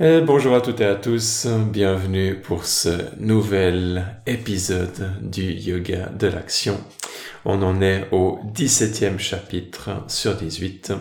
Bonjour à toutes et à tous, bienvenue pour ce nouvel épisode du Yoga de l'Action. On en est au 17e chapitre sur 18.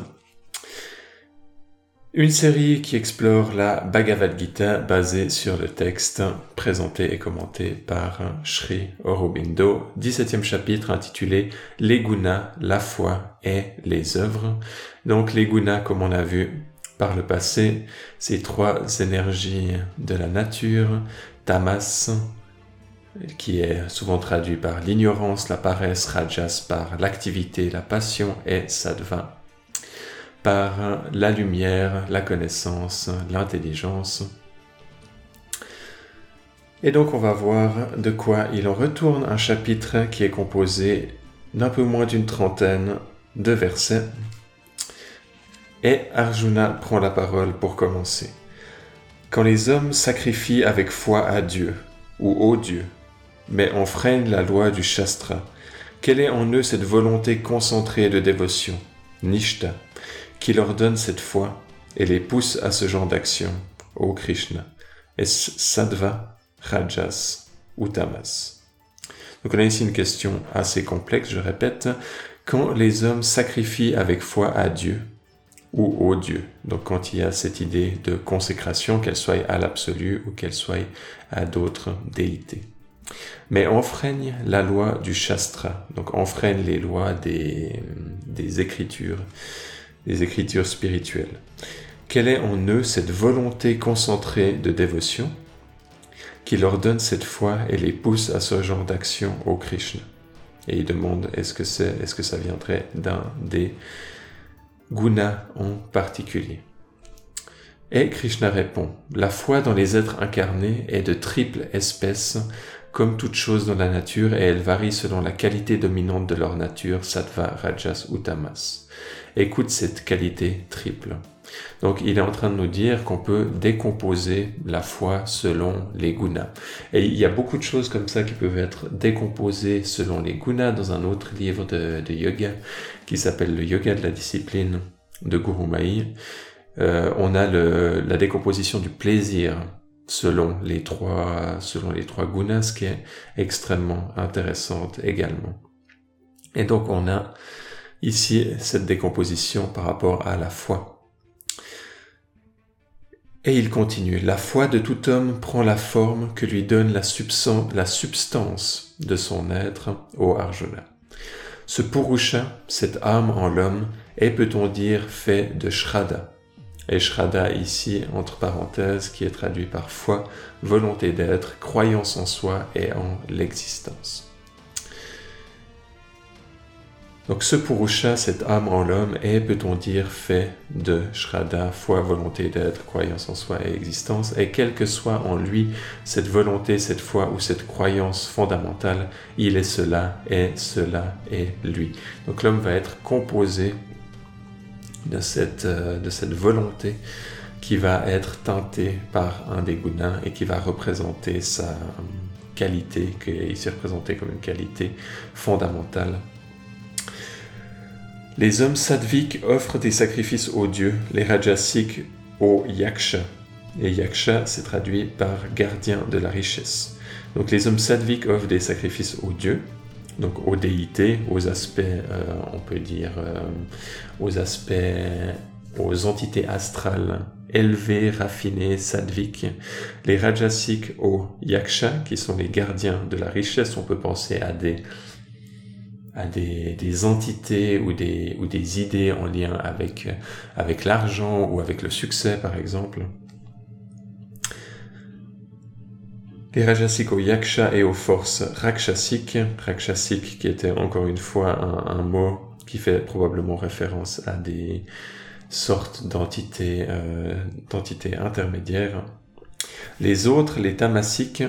Une série qui explore la Bhagavad Gita basée sur le texte présenté et commenté par Sri Aurobindo. 17e chapitre intitulé Les gunas, la foi et les œuvres. Donc les gunas, comme on a vu, par le passé ces trois énergies de la nature, tamas, qui est souvent traduit par l'ignorance, la paresse, rajas par l'activité, la passion, et sattva par la lumière, la connaissance, l'intelligence. Et donc on va voir de quoi il en retourne un chapitre qui est composé d'un peu moins d'une trentaine de versets et Arjuna prend la parole pour commencer. Quand les hommes sacrifient avec foi à Dieu ou au Dieu, mais enfreignent la loi du Shastra, quelle est en eux cette volonté concentrée de dévotion, Nishta, qui leur donne cette foi et les pousse à ce genre d'action, ô Krishna? Est-ce Sattva, Rajas ou Tamas? Donc on a ici une question assez complexe, je répète. Quand les hommes sacrifient avec foi à Dieu ou au Dieu. Donc quand il y a cette idée de consécration, qu'elle soit à l'absolu ou qu'elle soit à d'autres déités. Mais enfreigne la loi du Shastra, donc enfreigne les lois des, des écritures, des écritures spirituelles. Quelle est en eux cette volonté concentrée de dévotion qui leur donne cette foi et les pousse à ce genre d'action au Krishna? Et il demande est-ce que c'est, est-ce que ça viendrait d'un des guna en particulier. Et Krishna répond, la foi dans les êtres incarnés est de triple espèce, comme toute chose dans la nature, et elle varie selon la qualité dominante de leur nature, sattva, rajas ou tamas. Écoute cette qualité triple. Donc il est en train de nous dire qu'on peut décomposer la foi selon les gunas. Et il y a beaucoup de choses comme ça qui peuvent être décomposées selon les gunas dans un autre livre de, yoga qui s'appelle le yoga de la discipline de Guru Mahi. Euh, on a la décomposition du plaisir selon les trois selon les trois gunas, ce qui est extrêmement intéressante également. Et donc on a ici cette décomposition par rapport à la foi. Et il continue, la foi de tout homme prend la forme que lui donne la, substance de son être, ô Arjuna. Ce Purusha, cette âme en l'homme, est, peut-on dire, fait de Shraddha. Et Shraddha ici, entre parenthèses, qui est traduit par foi, volonté d'être, croyance en soi et en l'existence. Donc ce Purusha, cette âme en l'homme, est, peut-on dire, fait de Shraddha, foi, volonté d'être, croyance en soi et existence, et quelle que soit en lui cette volonté, cette foi ou cette croyance fondamentale, il est cela, et cela est lui. Donc l'homme va être composé de cette, euh, volonté qui va être teintée par un des gunas et qui va représenter sa qualité, qui est ici représentée comme une qualité fondamentale les hommes sattviques offrent des sacrifices aux dieux, les rajasiques aux yaksha. Et yaksha, c'est traduit par gardien de la richesse. Donc les hommes sattviques offrent des sacrifices aux dieux, donc aux déités, aux aspects, euh, on peut dire, euh, aux aspects, aux entités astrales élevées, raffinées, sattviques. Les rajasiques aux yaksha, qui sont les gardiens de la richesse, on peut penser à des à des, entités ou des, idées en lien avec, l'argent ou avec le succès, par exemple. Les rajasiques aux yaksha et aux forces rakshasiques, rakshasiques qui était encore une fois un, mot qui fait probablement référence à des sortes d'entités, euh, intermédiaires. Les autres, les tamasiques,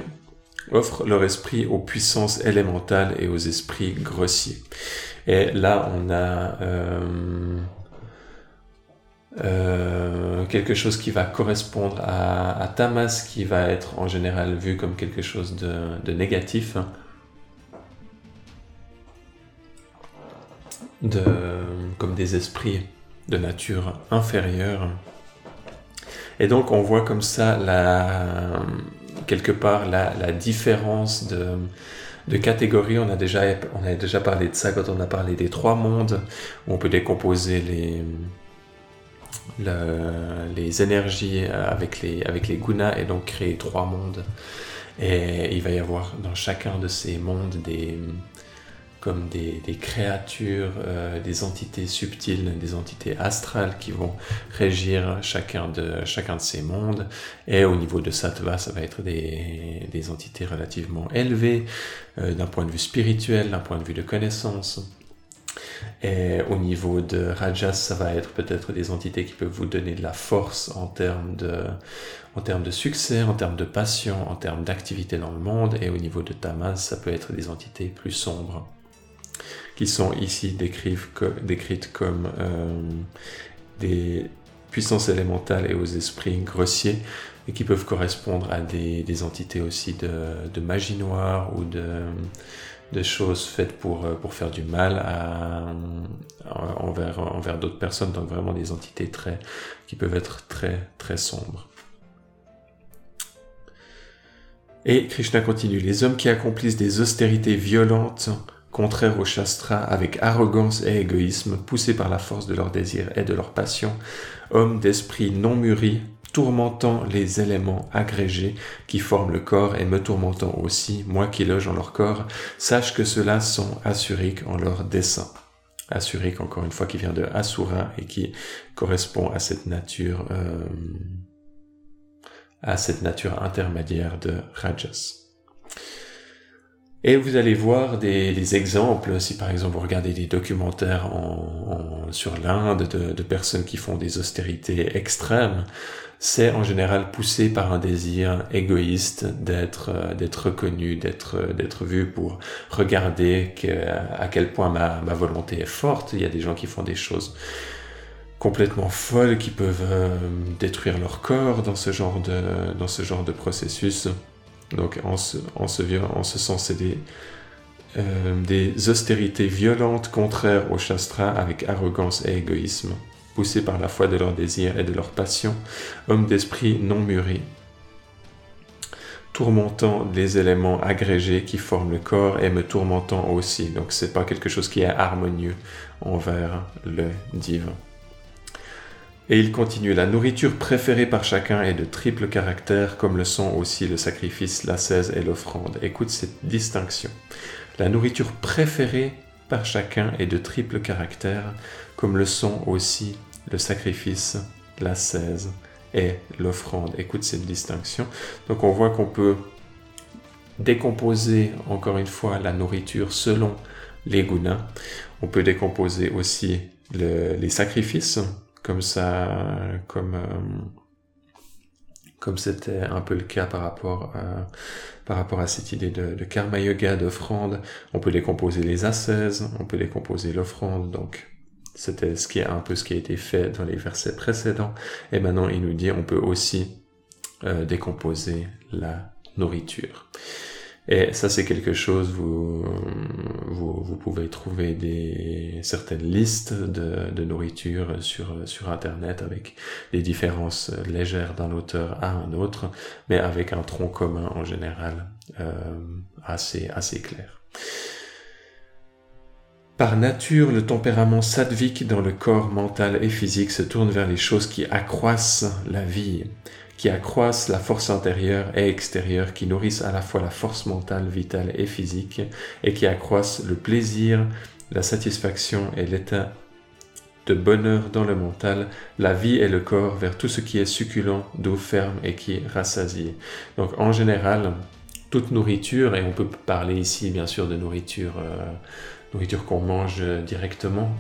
offrent leur esprit aux puissances élémentales et aux esprits grossiers. Et là, on a euh, euh, quelque chose qui va correspondre à, Tamas, qui va être en général vu comme quelque chose de, négatif, comme des esprits de nature inférieure Et donc on voit comme ça la, quelque part la, différence de, de catégories. On a, déjà, on a déjà parlé de ça quand on a parlé des trois mondes, où on peut décomposer les, les énergies avec les, avec les gunas et donc créer trois mondes. Et il va y avoir dans chacun de ces mondes des, comme des, créatures, euh, des entités subtiles, des entités astrales qui vont régir chacun de, ces mondes. Et au niveau de Sattva, ça va être des, des entités relativement élevées euh, d'un point de vue spirituel, d'un point de vue de connaissance. Et au niveau de Rajas, ça va être peut-être des entités qui peuvent vous donner de la force en termes de, en termes de succès, en termes de passion, en termes d'activité dans le monde. Et au niveau de Tamas, ça peut être des entités plus sombres qui sont ici décrites comme euh, des puissances élémentales et aux esprits grossiers et qui peuvent correspondre à des, entités aussi de, magie noire ou de, choses faites pour, pour faire du mal envers, envers d'autres personnes, donc vraiment des entités très, qui peuvent être très très sombres. Et Krishna continue, les hommes qui accomplissent des austérités violentes contraires au Shastra, avec arrogance et égoïsme, poussés par la force de leurs désirs et de leur passion, hommes d'esprit non mûris, tourmentant les éléments agrégés qui forment le corps et me tourmentant aussi, moi qui loge en leur corps, sache que ceux-là sont assuriques en leur dessein. Asurique, encore une fois, qui vient de Asura et qui correspond à cette nature, euh, à cette nature intermédiaire de Rajas. Et vous allez voir des, exemples, si par exemple vous regardez des documentaires sur l'Inde de, personnes qui font des austérités extrêmes, c'est en général poussé par un désir égoïste d'être euh, reconnu, d'être d'être vu pour regarder à quel point ma, volonté est forte. Il y a des gens qui font des choses complètement folles qui peuvent euh, détruire leur corps dans ce genre de processus. Donc en ce, en ce, sens, c'est des, des austérités violentes contraires au Shastra avec arrogance et égoïsme, poussés par la foi de leurs désirs et de leurs passions, hommes d'esprit non mûris, tourmentant les éléments agrégés qui forment le corps et me tourmentant aussi. Donc c'est pas quelque chose qui est harmonieux envers le divin. Et il continue, la nourriture préférée par chacun est de triple caractère, comme le sont aussi le sacrifice, l'ascèse et l'offrande. Écoute cette distinction. La nourriture préférée par chacun est de triple caractère, comme le sont aussi le sacrifice, l'ascèse et l'offrande. Écoute cette distinction. Donc on voit qu'on peut décomposer encore une fois la nourriture selon les gunas. On peut décomposer aussi les sacrifices comme ça, comme euh, comme c'était un peu le cas par rapport à, par rapport à cette idée de, de karma yoga, d'offrande, on peut décomposer les ascèses, on peut décomposer l'offrande, donc c'était ce qui est un peu ce qui a été fait dans les versets précédents, et maintenant il nous dit on peut aussi euh, décomposer la nourriture. Et ça, c'est quelque chose, vous, vous, pouvez trouver certaines listes de, nourriture sur, sur Internet avec des différences légères d'un auteur à un autre, mais avec un tronc commun en général euh, assez, assez clair. Par nature, le tempérament sattvique dans le corps mental et physique se tourne vers les choses qui accroissent la vie, qui accroissent la force intérieure et extérieure, qui nourrissent à la fois la force mentale, vitale et physique, et qui accroissent le plaisir, la satisfaction et l'état de bonheur dans le mental, la vie et le corps vers tout ce qui est succulent, doux, ferme et qui est rassasié. Donc en général, toute nourriture, et on peut parler ici bien sûr de nourriture, euh, nourriture qu'on mange directement,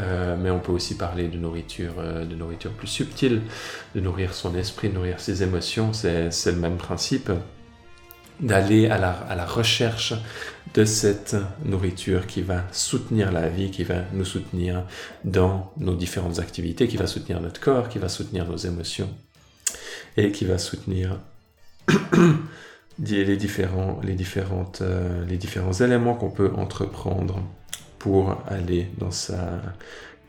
euh, mais on peut aussi parler de nourriture, euh, de nourriture plus subtile, de nourrir son esprit, de nourrir ses émotions. C'est le même principe d'aller à la, recherche de cette nourriture qui va soutenir la vie, qui va nous soutenir dans nos différentes activités, qui va soutenir notre corps, qui va soutenir nos émotions et qui va soutenir les différents, les, différentes, euh, les différents éléments qu'on peut entreprendre pour aller dans sa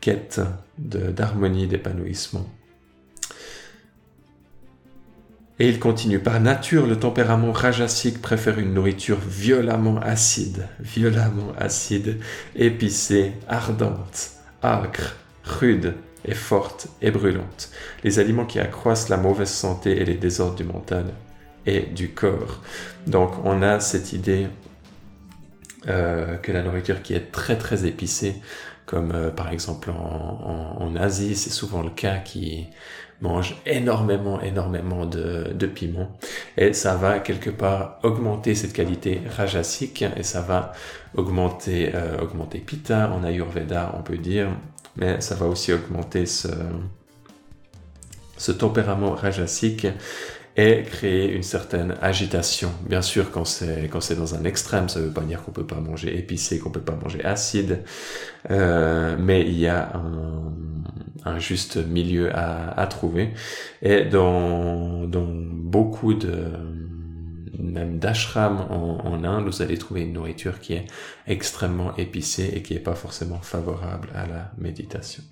quête d'harmonie, d'épanouissement. Et il continue. Par nature, le tempérament rajasique préfère une nourriture violemment acide, violemment acide, épicée, ardente, âcre, rude et forte et brûlante. Les aliments qui accroissent la mauvaise santé et les désordres du mental et du corps. Donc on a cette idée euh, que la nourriture qui est très très épicée, comme euh, par exemple en, Asie, c'est souvent le cas, qui mange énormément énormément de, de piment. Et ça va quelque part augmenter cette qualité rajasique et ça va augmenter euh, augmenter pita en ayurveda on peut dire mais ça va aussi augmenter ce ce tempérament rajasique et créer une certaine agitation. Bien sûr, quand c'est quand c'est dans un extrême, ça veut pas dire qu'on peut pas manger épicé, qu'on peut pas manger acide, euh, mais il y a un, un juste milieu à, à trouver. Et dans dans beaucoup de même d'ashram en, en, Inde, vous allez trouver une nourriture qui est extrêmement épicée et qui n'est pas forcément favorable à la méditation.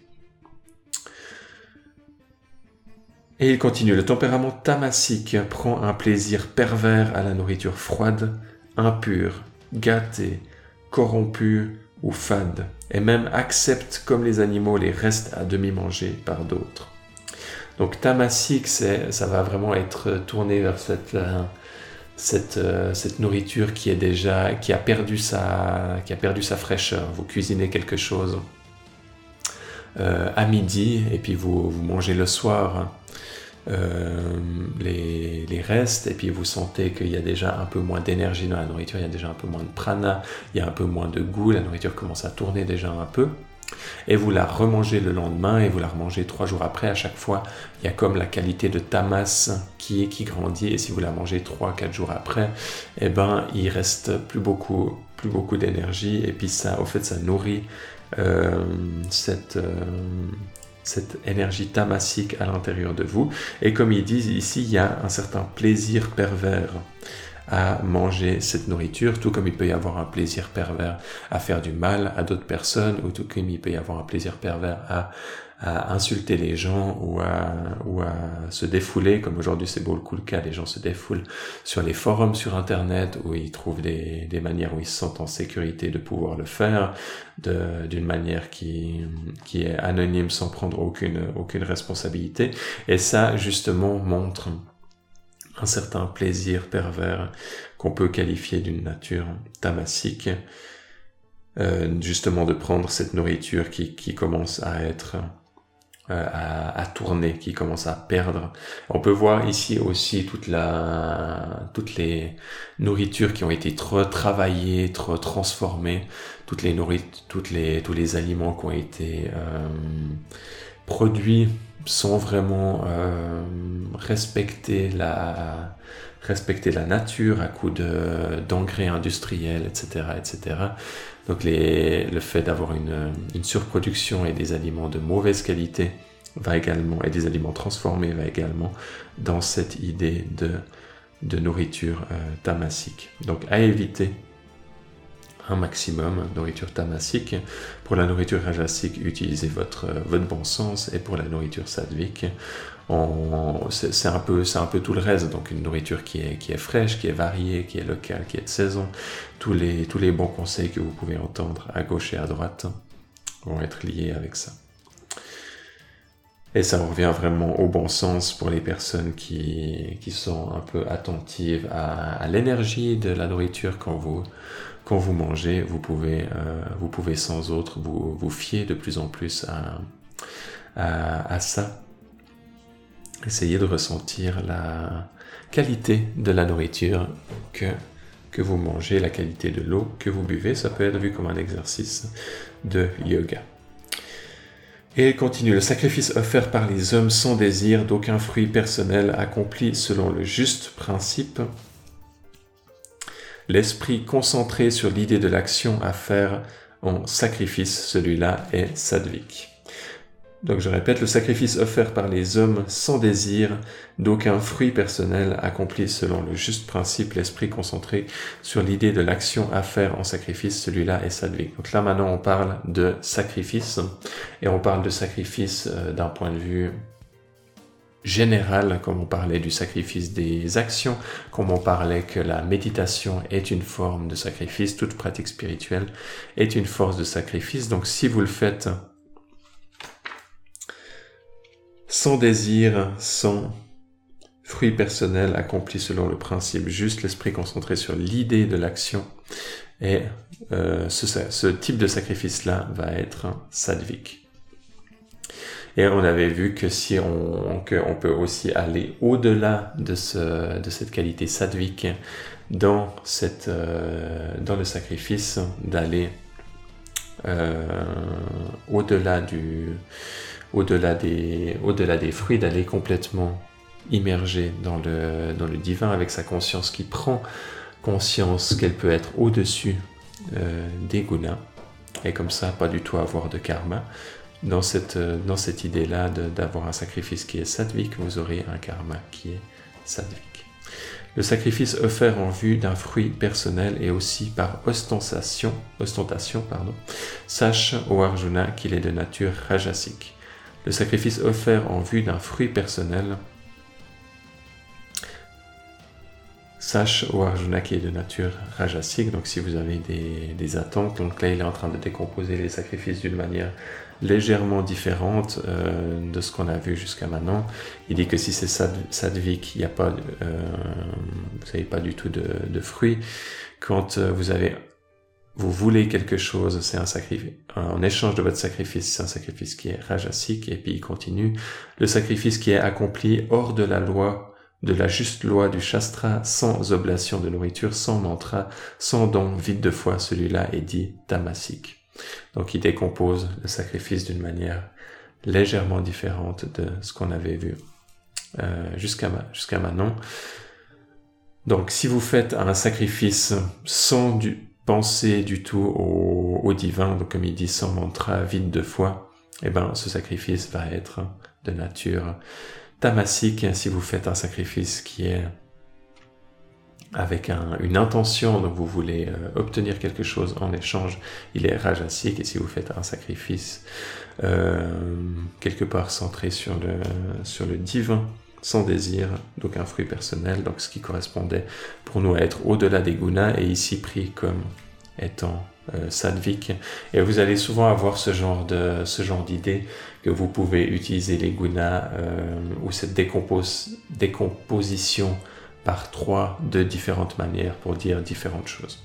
Et il continue, le tempérament tamasique prend un plaisir pervers à la nourriture froide, impure, gâtée, corrompue ou fade, et même accepte comme les animaux les restes à demi mangés par d'autres. Donc tamasique, ça va vraiment être tourné vers cette, euh, euh, cette, nourriture qui est déjà, qui a perdu sa, qui a perdu sa fraîcheur. Vous cuisinez quelque chose euh, à midi et puis vous mangez le soir euh, les, restes et puis vous sentez qu'il y a déjà un peu moins d'énergie dans la nourriture, il y a déjà un peu moins de prana, il y a un peu moins de goût, la nourriture commence à tourner déjà un peu. Et vous la remangez le lendemain et vous la remangez trois jours après. À chaque fois, il y a comme la qualité de tamas qui, qui grandit. Et si vous la mangez trois, quatre jours après, eh ben, il reste plus beaucoup, plus beaucoup d'énergie. Et puis ça, au fait, ça nourrit euh, cette, euh, cette énergie tamasique à l'intérieur de vous. Et comme ils disent ici, il y a un certain plaisir pervers à manger cette nourriture, tout comme il peut y avoir un plaisir pervers à faire du mal à d'autres personnes, ou tout comme il peut y avoir un plaisir pervers à à insulter les gens ou à, ou à se défouler, comme aujourd'hui c'est beaucoup le cas, les gens se défoulent sur les forums sur Internet où ils trouvent des, des manières où ils se sentent en sécurité de pouvoir le faire d'une manière qui, qui est anonyme sans prendre aucune, aucune responsabilité. Et ça, justement, montre un certain plaisir pervers qu'on peut qualifier d'une nature tamasique, euh, justement de prendre cette nourriture qui, qui commence à être euh, à, tourner, qui commence à perdre. On peut voir ici aussi toute la, toutes les nourritures qui ont été trop travaillées, trop transformées, toutes les toutes les, tous les aliments qui ont été euh, produits sans vraiment euh, respecter la respecter la nature à coup de d'engrais industriels, etc., etc. Donc les, le fait d'avoir une, une, surproduction et des aliments de mauvaise qualité va également, et des aliments transformés va également dans cette idée de, de nourriture euh, tamasique. Donc à éviter un maximum nourriture tamasique. Pour la nourriture rajasique, utilisez votre, votre bon sens et pour la nourriture sattvique, c'est un, peu, un peu tout le reste. Donc une nourriture qui est, qui est fraîche, qui est variée, qui est locale, qui est de saison. Tous les, tous les bons conseils que vous pouvez entendre à gauche et à droite vont être liés avec ça. Et ça revient vraiment au bon sens pour les personnes qui, qui sont un peu attentives à, l'énergie de la nourriture quand vous, quand vous mangez. Vous pouvez, euh, vous pouvez sans autre vous, vous fier de plus en plus à, à ça essayez de ressentir la qualité de la nourriture que, que vous mangez, la qualité de l'eau que vous buvez. Ça peut être vu comme un exercice de yoga. Et il continue, le sacrifice offert par les hommes sans désir d'aucun fruit personnel accompli selon le juste principe. L'esprit concentré sur l'idée de l'action à faire en sacrifice, celui-là est sadvik. Donc je répète, le sacrifice offert par les hommes sans désir d'aucun fruit personnel accompli selon le juste principe, l'esprit concentré sur l'idée de l'action à faire en sacrifice, celui-là est sadvik. Donc là maintenant on parle de sacrifice et on parle de sacrifice euh, d'un point de vue générale, comme on parlait du sacrifice des actions, comme on parlait que la méditation est une forme de sacrifice, toute pratique spirituelle est une force de sacrifice. Donc si vous le faites sans désir, sans fruit personnel accompli selon le principe juste, l'esprit concentré sur l'idée de l'action, et euh, ce, type de sacrifice-là va être sadvik. Et on avait vu que si on, que peut aussi aller au-delà de, ce, de cette qualité sadvik dans, euh, le sacrifice, d'aller euh, au-delà du, au-delà des, au-delà des fruits, d'aller complètement immergé dans le, dans le divin avec sa conscience qui prend conscience qu'elle peut être au-dessus euh, des gunas et comme ça pas du tout avoir de karma. Dans cette, euh, dans cette idée-là d'avoir un sacrifice qui est sattvique, vous aurez un karma qui est sattvique. Le sacrifice offert en vue d'un fruit personnel et aussi par ostentation, ostentation pardon, sache au Arjuna qu'il est de nature rajasique. Le sacrifice offert en vue d'un fruit personnel sache au Arjuna qui est de nature rajasique. Donc si vous avez des, attentes, donc là il est en train de décomposer les sacrifices d'une manière légèrement différente euh, de ce qu'on a vu jusqu'à maintenant. Il dit que si c'est sadvik, il n'y a pas, euh, vous n'avez pas du tout de, fruits. Quand euh, vous avez, vous voulez quelque chose, c'est un sacrifice. En échange de votre sacrifice, c'est un sacrifice qui est rajasique. Et puis il continue. Le sacrifice qui est accompli hors de la loi de la juste loi du Shastra, sans oblation de nourriture, sans mantra, sans don, vide de foi, celui-là est dit tamasique. Donc il décompose le sacrifice d'une manière légèrement différente de ce qu'on avait vu euh, jusqu'à jusqu'à maintenant. Donc si vous faites un sacrifice sans du, penser du tout au, divin, comme il dit sans mantra, vide de foi, eh ben ce sacrifice va être de nature tamasique si vous faites un sacrifice qui est avec une intention, donc vous voulez euh, obtenir quelque chose en échange, il est rajasique, et si vous faites un sacrifice euh, quelque part centré sur le divin, sans désir, donc un fruit personnel, donc ce qui correspondait pour nous à être au-delà des gunas, et ici pris comme étant euh, sadvik. Et vous allez souvent avoir ce genre de ce genre d'idée que vous pouvez utiliser les gunas euh, ou cette décomposition par trois de différentes manières pour dire différentes choses.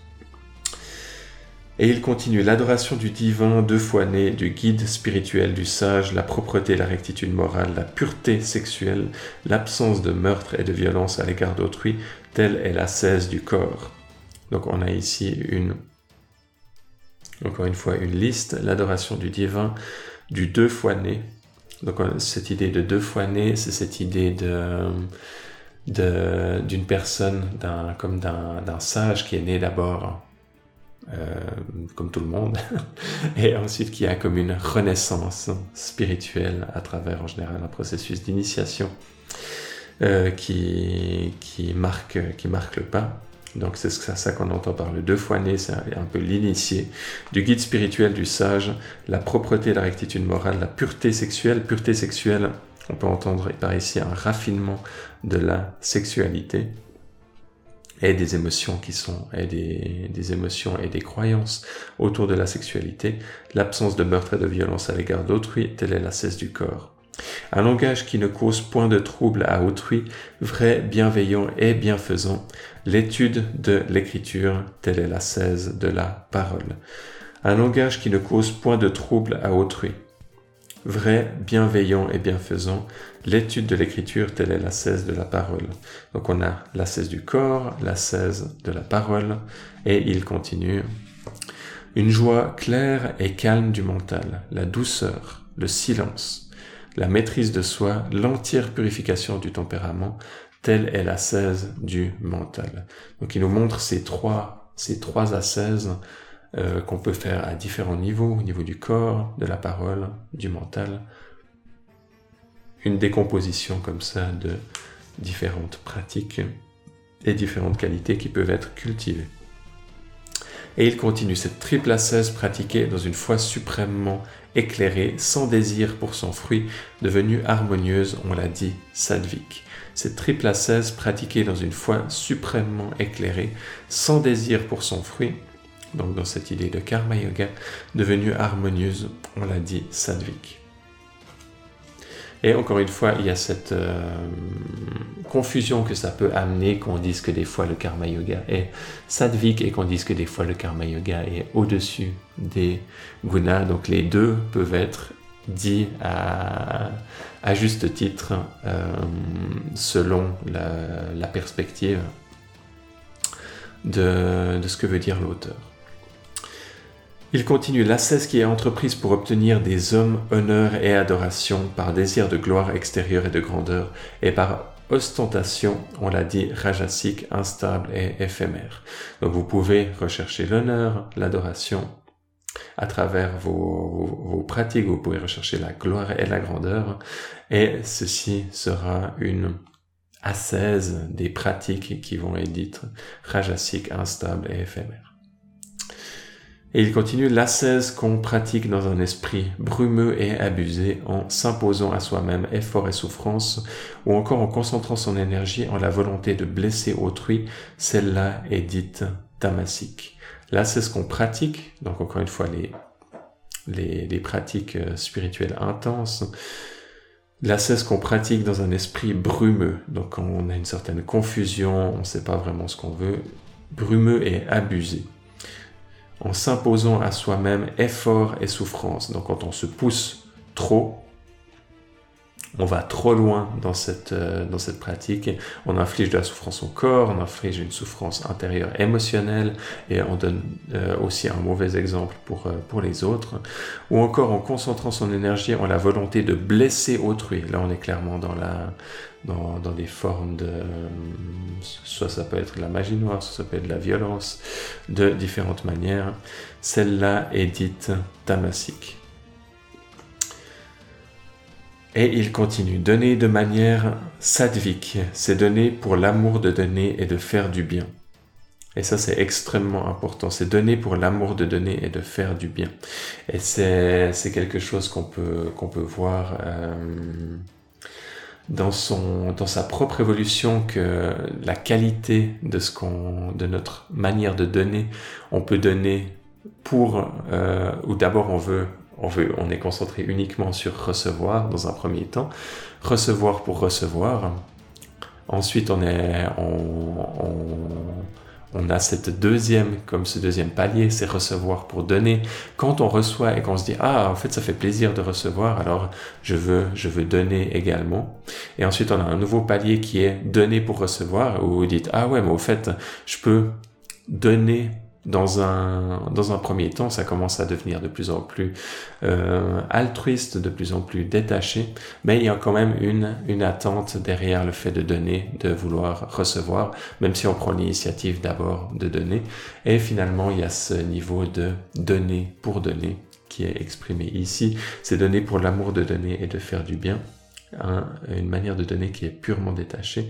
Et il continue l'adoration du divin, deux fois né, du guide spirituel, du sage, la propreté, la rectitude morale, la pureté sexuelle, l'absence de meurtre et de violence à l'égard d'autrui, telle est la cesse du corps. Donc on a ici une, encore une fois, une liste, l'adoration du divin, du deux fois né. Donc cette idée de deux fois né, c'est cette idée de d'une personne, d'un comme d'un sage qui est né d'abord comme tout le monde, et ensuite qui a comme une renaissance spirituelle à travers en général un processus d'initiation euh, qui, qui, marque, qui marque le pas. Donc c'est ça qu'on entend par le deux fois né, c'est un peu l'initié, du guide spirituel du sage, la propreté, la rectitude morale, la pureté sexuelle. Pureté sexuelle, on peut entendre par ici un raffinement de la sexualité et des émotions qui sont et des, émotions et des croyances autour de la sexualité, l'absence de meurtre et de violence à l'égard d'autrui, telle est la cesse du corps. Un langage qui ne cause point de trouble à autrui, vrai, bienveillant et bienfaisant. L'étude de l'écriture, telle est la 16 de la parole. Un langage qui ne cause point de trouble à autrui. Vrai, bienveillant et bienfaisant. L'étude de l'écriture, telle est la 16 de la parole. Donc on a la 16 du corps, la 16 de la parole, et il continue. Une joie claire et calme du mental, la douceur, le silence, la maîtrise de soi, l'entière purification du tempérament, telle est la 16 du mental. Donc il nous montre ces trois, ces trois ascèses euh, qu'on peut faire à différents niveaux, au niveau du corps, de la parole, du mental. Une décomposition comme ça de différentes pratiques et différentes qualités qui peuvent être cultivées. Et il continue cette triple ascèse pratiquée dans une foi suprêmement éclairée, sans désir pour son fruit, devenue harmonieuse, on l'a dit, sadvik. Cette triple ascèse pratiquée dans une foi suprêmement éclairée, sans désir pour son fruit, donc dans cette idée de karma yoga, devenue harmonieuse, on l'a dit, sadvik. Et encore une fois, il y a cette euh, confusion que ça peut amener qu'on dise que des fois le karma yoga est sadvik et qu'on dise que des fois le karma yoga est au-dessus des gunas. Donc les deux peuvent être dits à, juste titre euh, selon la, perspective de ce que veut dire l'auteur. Il continue l'ascèse qui est entreprise pour obtenir des hommes, honneur et adoration par désir de gloire extérieure et de grandeur, et par ostentation, on l'a dit, rajasique, instable et éphémère. Donc vous pouvez rechercher l'honneur, l'adoration à travers vos, pratiques, vous pouvez rechercher la gloire et la grandeur, et ceci sera une ascèse des pratiques qui vont être dites rajasiques, instables et éphémères. Et il continue l'ascèse qu'on pratique dans un esprit brumeux et abusé en s'imposant à soi-même effort et souffrance, ou encore en concentrant son énergie en la volonté de blesser autrui, celle-là est dite tamasique. Ce qu'on pratique, donc encore une fois, les pratiques euh, spirituelles intenses, L'ascèse qu'on pratique dans un esprit brumeux, donc on a une certaine confusion, on ne sait pas vraiment ce qu'on veut, brumeux et abusé en s'imposant à soi-même effort et souffrance. Donc quand on se pousse trop, on va trop loin dans cette, euh, dans cette pratique, on inflige de la souffrance au corps, on inflige une souffrance intérieure émotionnelle, et on donne euh, aussi un mauvais exemple pour, euh, pour les autres, ou encore en concentrant son énergie en la volonté de blesser autrui. Là, on est clairement dans la, dans, dans, des formes de... Soit ça peut être de la magie noire, soit ça peut être de la violence, de différentes manières. Celle-là est dite tamasique. Et il continue, donner de manière sadvik, c'est donner pour l'amour de donner et de faire du bien. Et ça, c'est extrêmement important. C'est donner pour l'amour de donner et de faire du bien. Et c'est, quelque chose qu'on peut, peut voir euh, dans son dans sa propre évolution que la qualité de ce de notre manière de donner on peut donner pour euh, ou d'abord on veut on est concentré uniquement sur recevoir dans un premier temps recevoir pour recevoir ensuite on on a cette deuxième, comme ce deuxième palier, c'est recevoir pour donner. Quand on reçoit et qu'on se dit, ah, en fait, ça fait plaisir de recevoir, alors je veux, je veux donner également. Et ensuite, on a un nouveau palier qui est donner pour recevoir, où vous dites, ah ouais, mais au fait, je peux donner dans un, dans un premier temps, ça commence à devenir de plus en plus euh, altruiste, de plus en plus détaché, mais il y a quand même une, une attente derrière le fait de donner, de vouloir recevoir, même si on prend l'initiative d'abord de donner. Et finalement, il y a ce niveau de donner pour donner qui est exprimé ici. C'est donner pour l'amour de donner et de faire du bien. Hein, une manière de donner qui est purement détachée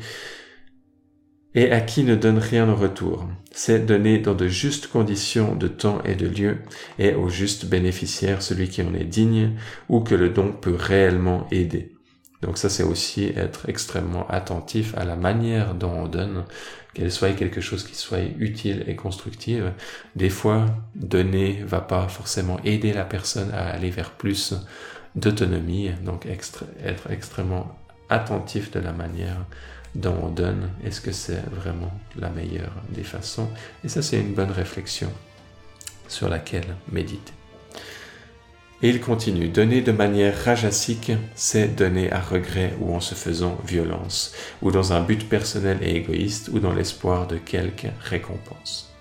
et à qui ne donne rien en retour. C'est donné dans de justes conditions de temps et de lieu, et au juste bénéficiaire, celui qui en est digne, ou que le don peut réellement aider. Donc ça, c'est aussi être extrêmement attentif à la manière dont on donne, qu'elle soit quelque chose qui soit utile et constructive. Des fois, donner va pas forcément aider la personne à aller vers plus d'autonomie, donc être extrêmement attentif de la manière dont on donne, est-ce que c'est vraiment la meilleure des façons? Et ça, c'est une bonne réflexion sur laquelle méditer. Et il continue, donner de manière rajasique, c'est donner à regret ou en se faisant violence, ou dans un but personnel et égoïste, ou dans l'espoir de quelque récompense.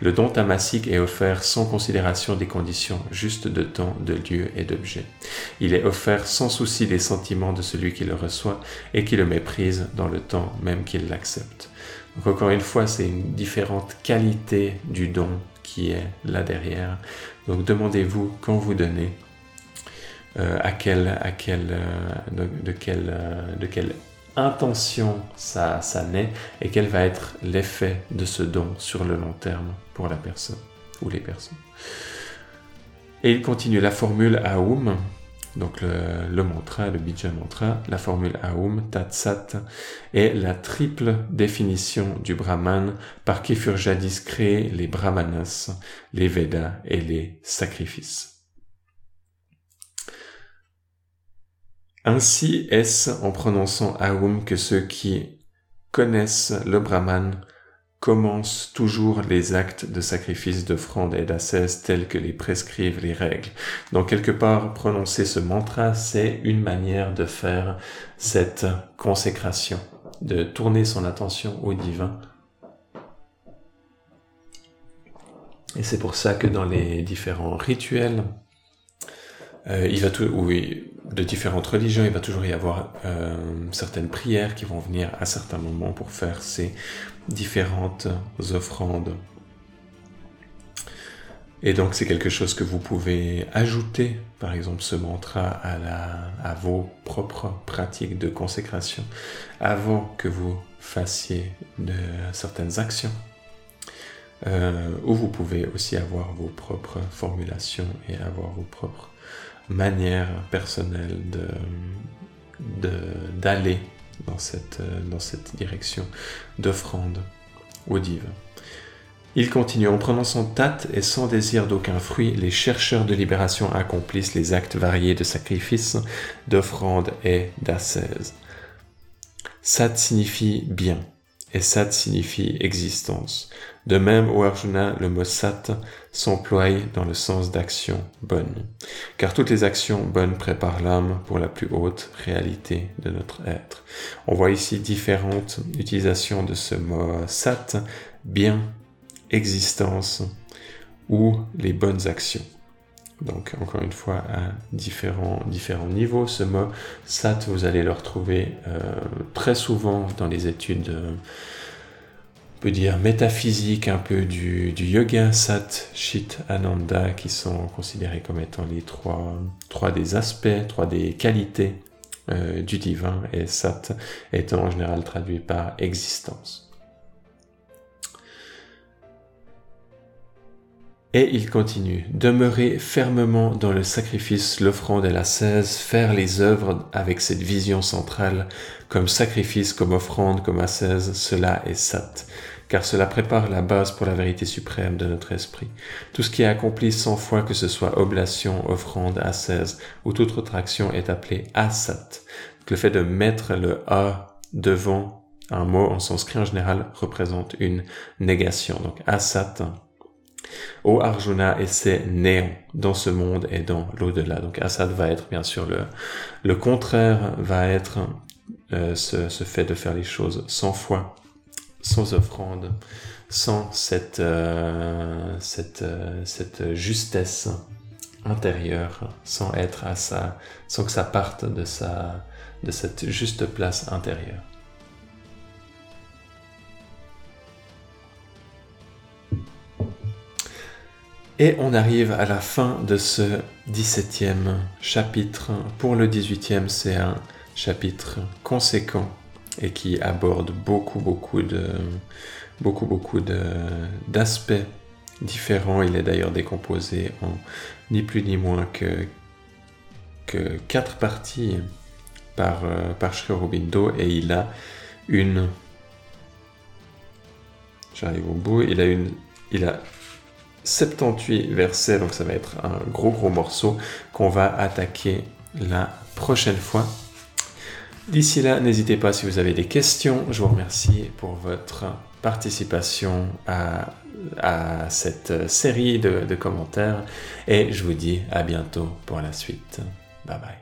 Le don tamasique est offert sans considération des conditions justes de temps, de lieu et d'objet. Il est offert sans souci des sentiments de celui qui le reçoit et qui le méprise dans le temps même qu'il l'accepte. Donc encore une fois, c'est une différente qualité du don qui est là derrière. Donc demandez-vous quand vous donnez, euh, à quel, à quel, euh, de, quel, euh, de quel intention ça, ça naît et quel va être l'effet de ce don sur le long terme pour la personne. ou les personnes. Et il continue la formule Aum, donc le, mantra, le bija mantra, la formule Aum, Tat Sat, est la triple définition du Brahman par qui furent jadis créés les Brahmanas, les Védas et les sacrifices. Ainsi est-ce en prononçant Aum que ceux qui connaissent le Brahman commencent toujours les actes de sacrifice, d'offrande et d'ascèse tels que les prescrivent les règles. Donc quelque part, prononcer ce mantra, c'est une manière de faire cette consécration, de tourner son attention au divin. Et c'est pour ça que dans les différents rituels, euh, il va tout, oui, de différentes religions, il va toujours y avoir euh, certaines prières qui vont venir à certains moments pour faire ces différentes offrandes. Et donc c'est quelque chose que vous pouvez ajouter, par exemple ce mantra à, vos propres pratiques de consécration avant que vous fassiez de certaines actions. Euh, ou vous pouvez aussi avoir vos propres formulations et avoir vos propres manière personnelle de, d'aller dans cette, dans cette direction d'offrande au divin. Il continue en prenant son tat et sans désir d'aucun fruit, les chercheurs de libération accomplissent les actes variés de sacrifice, d'offrande et d'ascèse. Sat signifie bien et sat signifie existence. De même, au Arjuna, le mot sat s'emploie dans le sens d'action bonne, car toutes les actions bonnes préparent l'âme pour la plus haute réalité de notre être. On voit ici différentes utilisations de ce mot sat, bien, existence ou les bonnes actions. Donc encore une fois à différents, niveaux. Ce mot sat, vous allez le retrouver euh, très souvent dans les études euh, peut dire métaphysique un peu du, yoga, Sat, Chit, Ananda, qui sont considérés comme étant les trois, trois des aspects, trois des qualités euh, du divin, et Sat étant en général traduit par existence. Et il continue, demeurer fermement dans le sacrifice, l'offrande et la faire les œuvres avec cette vision centrale, comme sacrifice, comme offrande, comme ascèse, cela est sat car cela prépare la base pour la vérité suprême de notre esprit. Tout ce qui est accompli sans foi, que ce soit oblation, offrande, ascèse ou toute autre action, est appelé asat. Le fait de mettre le a devant un mot en sanskrit en général représente une négation. Donc asat, au Arjuna et c'est néant dans ce monde et dans l'au-delà. Donc asat va être bien sûr le, le contraire, va être euh, ce, fait de faire les choses sans foi sans offrande, sans cette, euh, euh, cette justesse intérieure, sans être à ça, sans que ça parte de, sa, de cette juste place intérieure. Et on arrive à la fin de ce 17e chapitre. Pour le 18e, c'est un chapitre conséquent et qui aborde beaucoup, beaucoup de, beaucoup, beaucoup d'aspects différents. Il est d'ailleurs décomposé en ni plus ni moins que, que quatre parties par, euh, par Sri et il a une. J'arrive au bout. Il a une. Il a 78 versets, donc ça va être un gros gros morceau qu'on va attaquer la prochaine fois. D'ici là, n'hésitez pas si vous avez des questions. Je vous remercie pour votre participation à, cette série de commentaires et je vous dis à bientôt pour la suite. Bye bye.